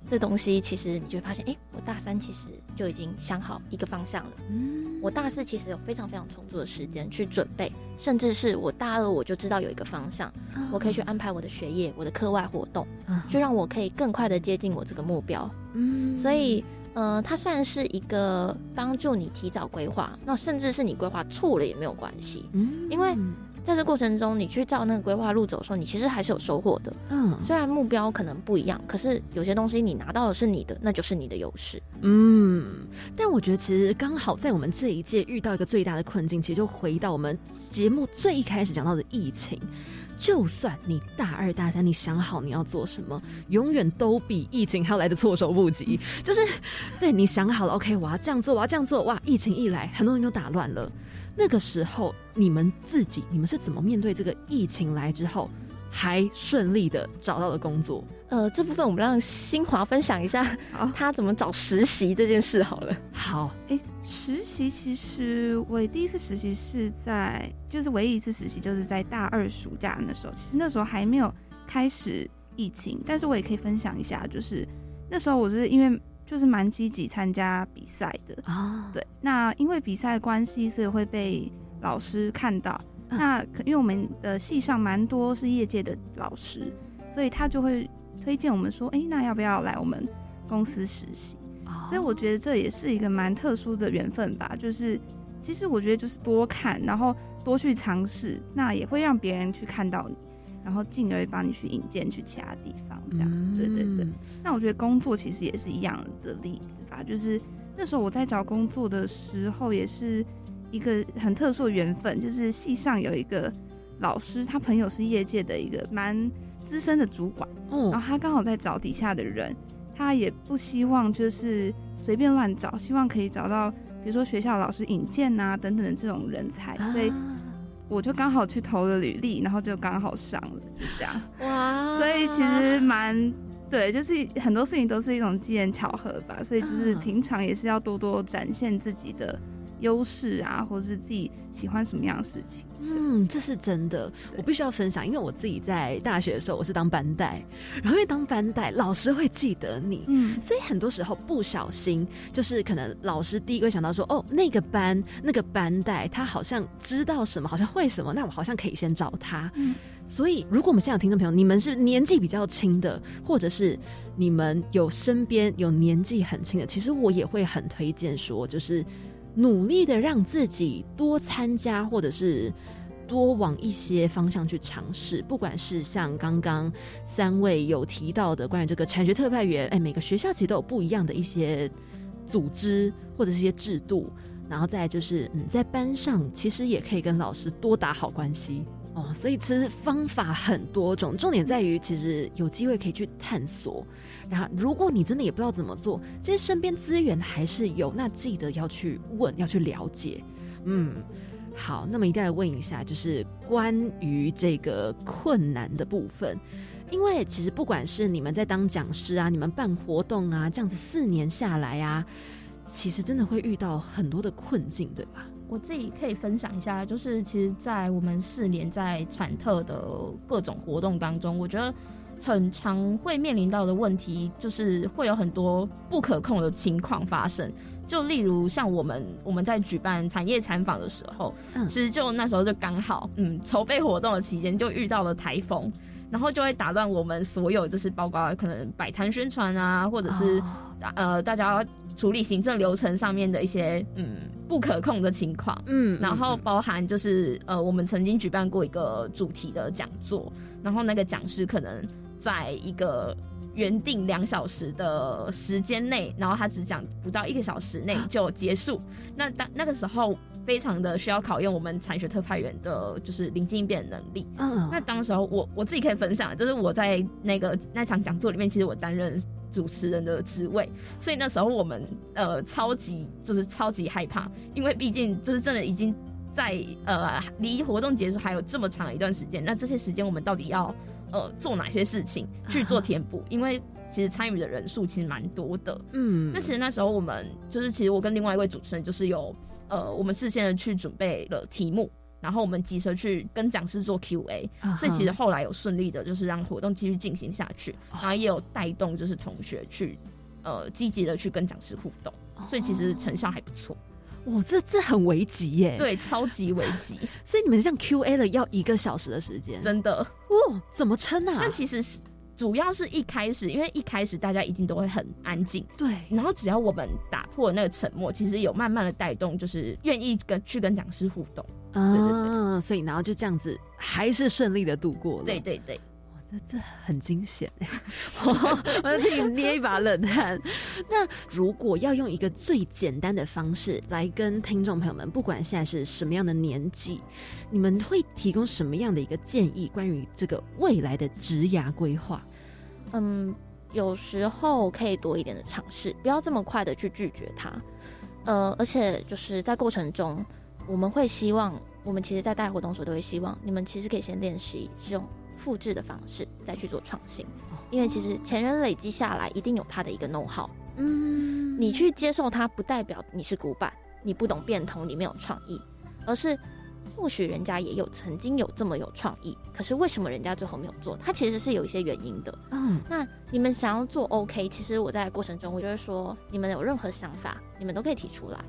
这东西其实你就会发现，哎，我大三其实就已经想好一个方向了。嗯，我大四其实有非常非常充足的时间去准备，甚至是我大二我就知道有一个方向，我可以去安排我的学业、我的课外活动，就让我可以更快的接近我这个目标。嗯，所以，呃，它算是一个帮助你提早规划，那甚至是你规划错了也没有关系。嗯，因为。在这过程中，你去照那个规划路走的时候，你其实还是有收获的。嗯，虽然目标可能不一样，可是有些东西你拿到的是你的，那就是你的优势。嗯，但我觉得其实刚好在我们这一届遇到一个最大的困境，其实就回到我们节目最一开始讲到的疫情。就算你大二大三，你想好你要做什么，永远都比疫情还要来的措手不及。就是对你想好了，OK，我要这样做，我要这样做，哇，疫情一来，很多人都打乱了。那个时候，你们自己，你们是怎么面对这个疫情来之后，还顺利的找到了工作？呃，这部分我们让新华分享一下，他怎么找实习这件事好了。好，哎，实习其实我第一次实习是在，就是唯一一次实习就是在大二暑假那时候，其实那时候还没有开始疫情，但是我也可以分享一下，就是那时候我是因为。就是蛮积极参加比赛的啊，对，那因为比赛的关系，所以会被老师看到。那因为我们的系上蛮多是业界的老师，所以他就会推荐我们说，哎，那要不要来我们公司实习？所以我觉得这也是一个蛮特殊的缘分吧。就是其实我觉得就是多看，然后多去尝试，那也会让别人去看到你。然后进而帮你去引荐去其他地方，这样，对对对。那我觉得工作其实也是一样的例子吧，就是那时候我在找工作的时候，也是一个很特殊的缘分，就是系上有一个老师，他朋友是业界的一个蛮资深的主管，嗯，然后他刚好在找底下的人，他也不希望就是随便乱找，希望可以找到比如说学校老师引荐啊等等的这种人才，所以。我就刚好去投了履历，然后就刚好上了，就这样。哇！所以其实蛮对，就是很多事情都是一种机缘巧合吧。所以就是平常也是要多多展现自己的。优势啊，或者是自己喜欢什么样的事情，嗯，这是真的。我必须要分享，因为我自己在大学的时候，我是当班带，然后因为当班带，老师会记得你，嗯，所以很多时候不小心，就是可能老师第一个想到说，哦，那个班那个班带，他好像知道什么，好像会什么，那我好像可以先找他。嗯，所以如果我们现在有听众朋友，你们是年纪比较轻的，或者是你们有身边有年纪很轻的，其实我也会很推荐说，就是。努力的让自己多参加，或者是多往一些方向去尝试。不管是像刚刚三位有提到的关于这个产学特派员，哎，每个学校其实都有不一样的一些组织或者是一些制度。然后再就是，嗯，在班上其实也可以跟老师多打好关系哦。所以其实方法很多种，重点在于其实有机会可以去探索。然后，如果你真的也不知道怎么做，其实身边资源还是有，那记得要去问，要去了解。嗯，好，那么一定要问一下，就是关于这个困难的部分，因为其实不管是你们在当讲师啊，你们办活动啊，这样子四年下来啊，其实真的会遇到很多的困境，对吧？我自己可以分享一下，就是其实，在我们四年在产特的各种活动当中，我觉得。很常会面临到的问题，就是会有很多不可控的情况发生。就例如像我们我们在举办产业参访的时候，其实就那时候就刚好，嗯，筹备活动的期间就遇到了台风，然后就会打乱我们所有，就是包括可能摆摊宣传啊，或者是呃大家处理行政流程上面的一些嗯不可控的情况。嗯，然后包含就是呃我们曾经举办过一个主题的讲座，然后那个讲师可能。在一个原定两小时的时间内，然后他只讲不到一个小时内就结束。那当那个时候，非常的需要考验我们产学特派员的，就是临机应变的能力。嗯，那当时候我我自己可以分享，就是我在那个那场讲座里面，其实我担任主持人的职位，所以那时候我们呃超级就是超级害怕，因为毕竟就是真的已经在呃离活动结束还有这么长一段时间，那这些时间我们到底要？呃，做哪些事情去做填补？因为其实参与的人数其实蛮多的。嗯，那其实那时候我们就是，其实我跟另外一位主持人就是有呃，我们事先的去准备了题目，然后我们及时去跟讲师做 Q&A，、所以其实后来有顺利的，就是让活动继续进行下去，然后也有带动就是同学去呃积极的去跟讲师互动，所以其实成效还不错。哇，这这很危急耶！，对，超级危急，所以你们这样 Q A 了要一个小时的时间，真的哦，怎么撑啊？但其实是主要是一开始，因为一开始大家一定都会很安静，对，然后只要我们打破那个沉默，其实有慢慢的带动，就是愿意跟去跟讲师互动。啊，对对对，所以然后就这样子，还是顺利的度过了。对对对，这这很惊险我！我替你捏一把冷汗。那如果要用一个最简单的方式来跟听众朋友们，不管现在是什么样的年纪，你们会提供什么样的一个建议，关于这个未来的职涯规划？嗯，有时候可以多一点的尝试，不要这么快的去拒绝它。呃，而且就是在过程中，我们会希望，我们其实，在带活动的时候都会希望你们其实可以先练习这种复制的方式，再去做创新。因为其实前人累积下来，一定有他的一个 know how。嗯，你去接受它，不代表你是古板，你不懂变通，你没有创意，而是或许人家也有曾经有这么有创意，可是为什么人家最后没有做？它其实是有一些原因的。嗯，那你们想要做 OK，其实我在过程中，我就会说，你们有任何想法，你们都可以提出来。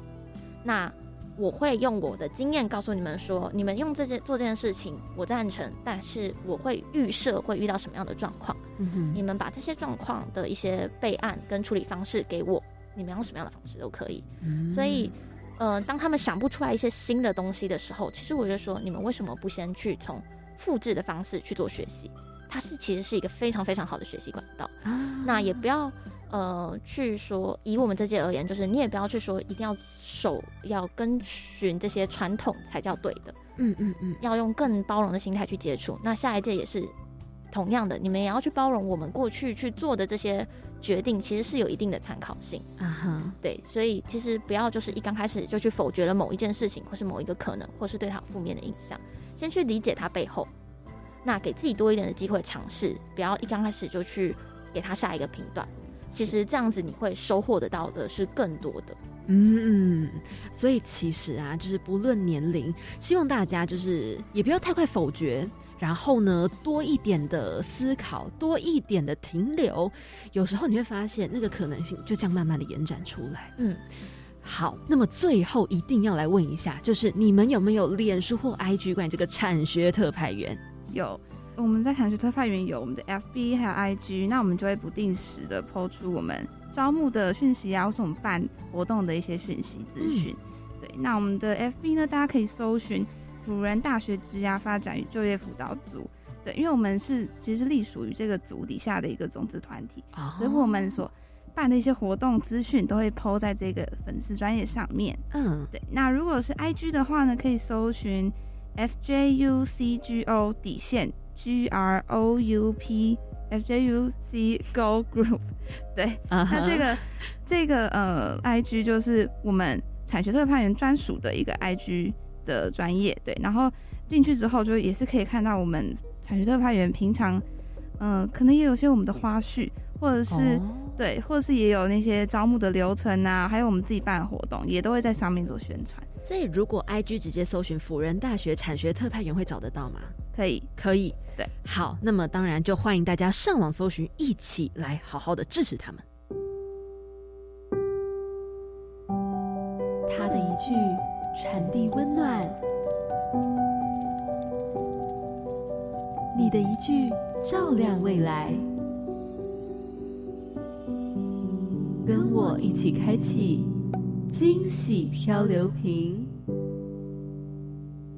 那我会用我的经验告诉你们说，你们用这件做这件事情，我赞成，但是我会预设会遇到什么样的状况。嗯，你们把这些状况的一些备案跟处理方式给我，你们用什么样的方式都可以。嗯所以，呃，当他们想不出来一些新的东西的时候，其实我就说，你们为什么不先去从复制的方式去做学习？它是其实是一个非常非常好的学习管道。啊那也不要呃去说，以我们这届而言，就是你也不要去说一定要守要跟循这些传统才叫对的，嗯嗯嗯，要用更包容的心态去接触。那下一届也是同样的，你们也要去包容我们过去去做的这些决定，其实是有一定的参考性。啊哈，对，所以其实不要就是一刚开始就去否决了某一件事情，或是某一个可能，或是对它负面的印象，先去理解它背后，那给自己多一点的机会尝试，不要一刚开始就去给他下一个评断。其实这样子你会收获得到的是更多的。嗯，所以其实啊，就是不论年龄，希望大家就是也不要太快否决，然后呢，多一点的思考，多一点的停留，有时候你会发现那个可能性就这样慢慢的延展出来。嗯，好，那么最后一定要来问一下，就是你们有没有脸书或 IG 关于这个产学特派员？有，我们在产学特派员有我们的 FB 还有 IG，那我们就会不定时的抛出我们招募的讯息啊，或是我们办活动的一些讯息资讯。对，那我们的 FB 呢，大家可以搜寻辅仁大学职涯发展与就业辅导组。对，因为我们是其实是隶属于这个组底下的一个种子团体，哦所以我们所办的一些活动资讯都会 PO 在这个粉丝专业上面。嗯，对，那如果是 IG 的话呢，可以搜寻 FJUCGO 底线 G R O U P FJUC Go Group。对，那这个这个呃 IG 就是我们产学特派员专属的一个 IG 的专业。对，然后进去之后就也是可以看到我们产学特派员平常，嗯、可能也有些我们的花絮，或者是、哦对，或者是也有那些招募的流程啊，还有我们自己办的活动，也都会在上面做宣传。所以如果 IG 直接搜寻辅仁大学产学特派员会找得到吗？可以，可以，对，好，那么当然就欢迎大家上网搜寻，一起来好好的支持他们。他的一句传递温暖，你的一句照亮未来，跟我一起开启惊喜漂流瓶。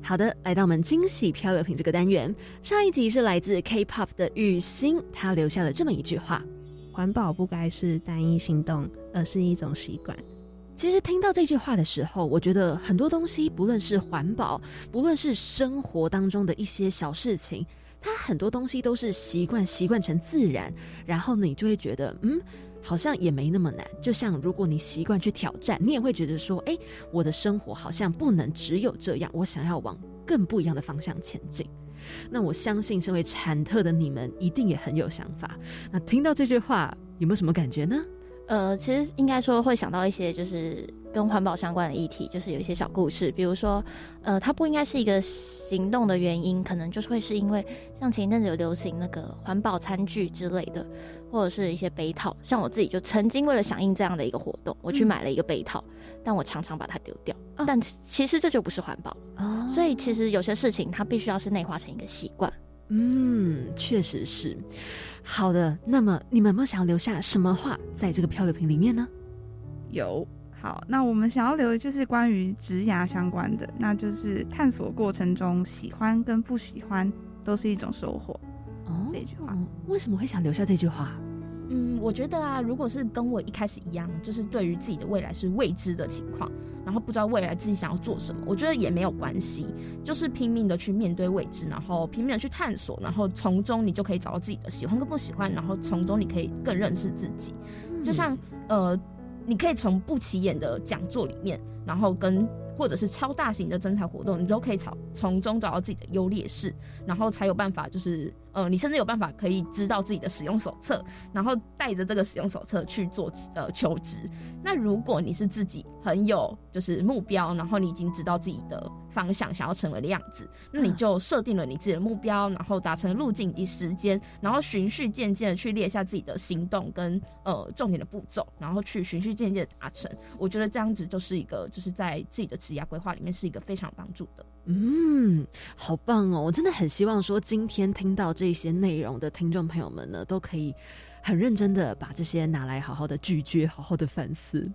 好的，来到我们惊喜漂流瓶这个单元，上一集是来自 K-pop 的雨欣，她留下了这么一句话：环保不该是单一行动，而是一种习惯。其实听到这句话的时候，我觉得很多东西，不论是环保，不论是生活当中的一些小事情，它很多东西都是习惯，习惯成自然，然后，你就会觉得，嗯，好像也没那么难。就像如果你习惯去挑战，你也会觉得说，哎，我的生活好像不能只有这样，我想要往更不一样的方向前进。那我相信，身为产特的你们，一定也很有想法。那听到这句话，有没有什么感觉呢？呃，其实应该说会想到一些就是跟环保相关的议题，就是有一些小故事，比如说，呃，它不应该是一个行动的原因，可能就是会是因为像前一阵子有流行那个环保餐具之类的，或者是一些杯套，像我自己就曾经为了响应这样的一个活动，我去买了一个杯套，但我常常把它丢掉，但其实这就不是环保，所以其实有些事情它必须要是内化成一个习惯。嗯，确实是。好的，那么你们有没有想要留下什么话在这个漂流瓶里面呢？有。好，那我们想要留的就是关于植牙相关的，那就是探索过程中喜欢跟不喜欢都是一种收获。哦，这句话为什么会想留下这句话？嗯，我觉得啊，如果是跟我一开始一样，就是对于自己的未来是未知的情况，然后不知道未来自己想要做什么，我觉得也没有关系，就是拼命的去面对未知，然后拼命的去探索，然后从中你就可以找到自己的喜欢跟不喜欢，然后从中你可以更认识自己。就像呃，你可以从不起眼的讲座里面，然后跟。或者是超大型的征才活动，你都可以从从中找到自己的优劣势，然后才有办法，就是呃，你甚至有办法可以知道自己的使用手册，然后带着这个使用手册去做呃求职。那如果你是自己很有就是目标，然后你已经知道自己的方向想要成为的样子，那你就设定了你自己的目标，然后达成路径以及时间，然后循序渐进的去列下自己的行动跟呃重点的步骤，然后去循序渐进的达成。我觉得这样子就是一个就是在自己的职业规划里面是一个非常有帮助的。嗯，好棒哦！我真的很希望说今天听到这些内容的听众朋友们呢，都可以。很认真的把这些拿来好好的咀嚼，好好的反思。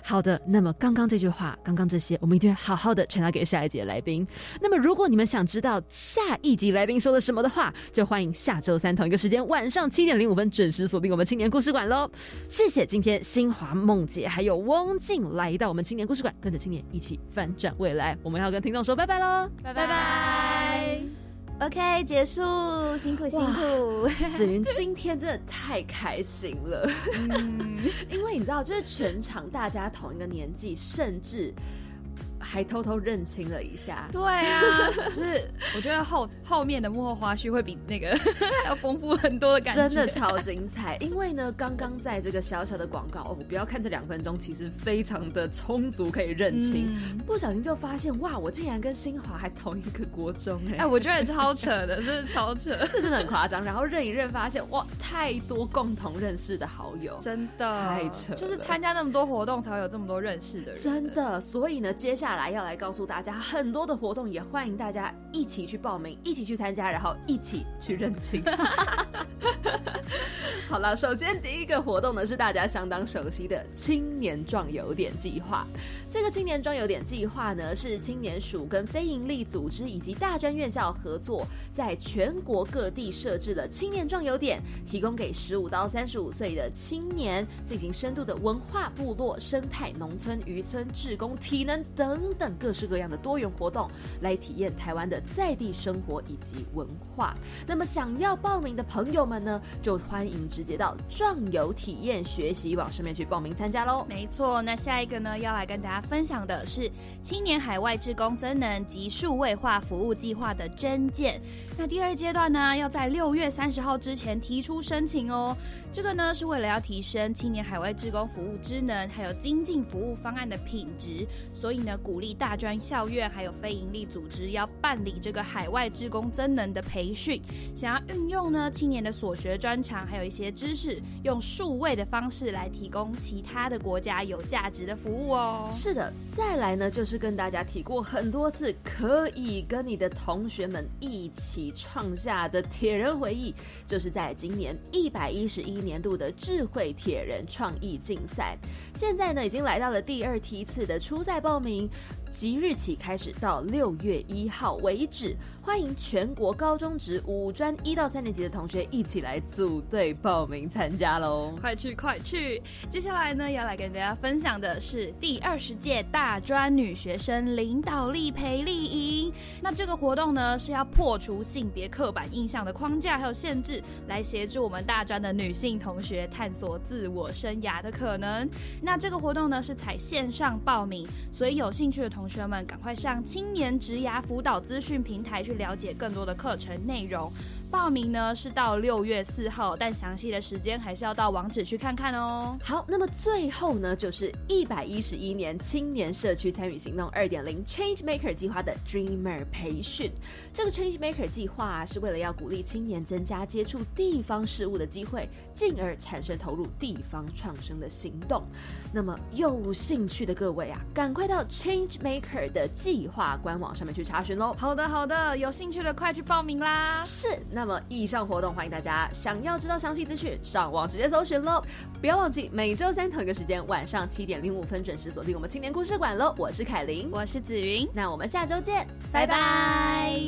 好的，那么刚刚这句话，刚刚这些，我们一定会好好的传达给下一节来宾。那么如果你们想知道下一集来宾说了什么的话，就欢迎下周三同一个时间晚上七点零五分准时锁定我们青年故事馆喽。谢谢今天新华梦姐还有翁静来到我们青年故事馆，跟着青年一起翻转未来。我们要跟听众说拜拜喽，拜拜。OK，结束，辛苦辛苦。子云今天真的太开心了，因为你知道，就是全场大家同一个年纪，甚至。还偷偷认清了一下，对啊，就是我觉得后后面的幕后花絮会比那个 要丰富很多的感觉，真的超精彩。因为呢，刚刚在这个小小的广告，哦，不要看这两分钟，其实非常的充足，可以认清。不小心就发现，哇，我竟然跟新华还同一个国中，哎，哎，我觉得超扯的，真的超扯，这真的很夸张。然后认一认，发现哇，太多共同认识的好友，真的太扯，就是参加那么多活动，才会有这么多认识的人，真的。所以呢，接下下。来要来告诉大家很多的活动，也欢迎大家一起去报名，一起去参加，然后一起去认亲。好了，首先第一个活动呢是大家相当熟悉的青年壮游点计划。这个青年壮游点计划呢是青年署跟非营利组织以及大专院校合作，在全国各地设置了青年壮游点，提供给十五到三十五岁的青年进行深度的文化、部落、生态、农村、渔村、志工、体能等。等等各式各样的多元活动，来体验台湾的在地生活以及文化。那么想要报名的朋友们呢，就欢迎直接到壮游体验学习网上面去报名参加喽。没错，那下一个呢，要来跟大家分享的是青年海外志工增能及数位化服务计划的真见。那第二阶段呢，要在六月三十号之前提出申请哦。这个呢，是为了要提升青年海外志工服务职能，还有精进服务方案的品质，所以呢，鼓励大专校院还有非营利组织要办理这个海外志工增能的培训，想要运用呢青年的所学专长，还有一些知识，用数位的方式来提供其他的国家有价值的服务哦。是的，再来呢，就是跟大家提过很多次，可以跟你的同学们一起。创下的铁人回忆，就是在今年一百一十一年度的智慧铁人创意竞赛，现在呢已经来到了第二梯次的初赛报名。即日起开始到六月一号为止，欢迎全国高中职五专一到三年级的同学一起来组队报名参加喽！快去快去！接下来呢，要来跟大家分享的是第二十届大专女学生领导力培力营。那这个活动呢，是要破除性别刻板印象的框架还有限制，来协助我们大专的女性同学探索自我生涯的可能。那这个活动呢，是采线上报名，所以有兴趣的同同学们，赶快上青年职涯辅导资讯平台去了解更多的课程内容。报名呢是到六月四号，但详细的时间还是要到网址去看看哦。好，那么最后呢，就是一百一十一年青年社区参与行动二点零 Change Maker 计划的 Dreamer 培训。这个 Change Maker 计划是为了要鼓励青年增加接触地方事务的机会，进而产生投入地方创生的行动。那么有兴趣的各位啊，赶快到 Change Maker 的计划官网上面去查询喽。好的，好的，有兴趣的快去报名啦。是，那么以上活动欢迎大家想要知道详细资讯，上网直接搜寻喽。不要忘记每周三同一个时间晚上七点零五分准时锁定我们青年故事馆喽。我是凯琳，我是紫云，那我们下周见，拜拜。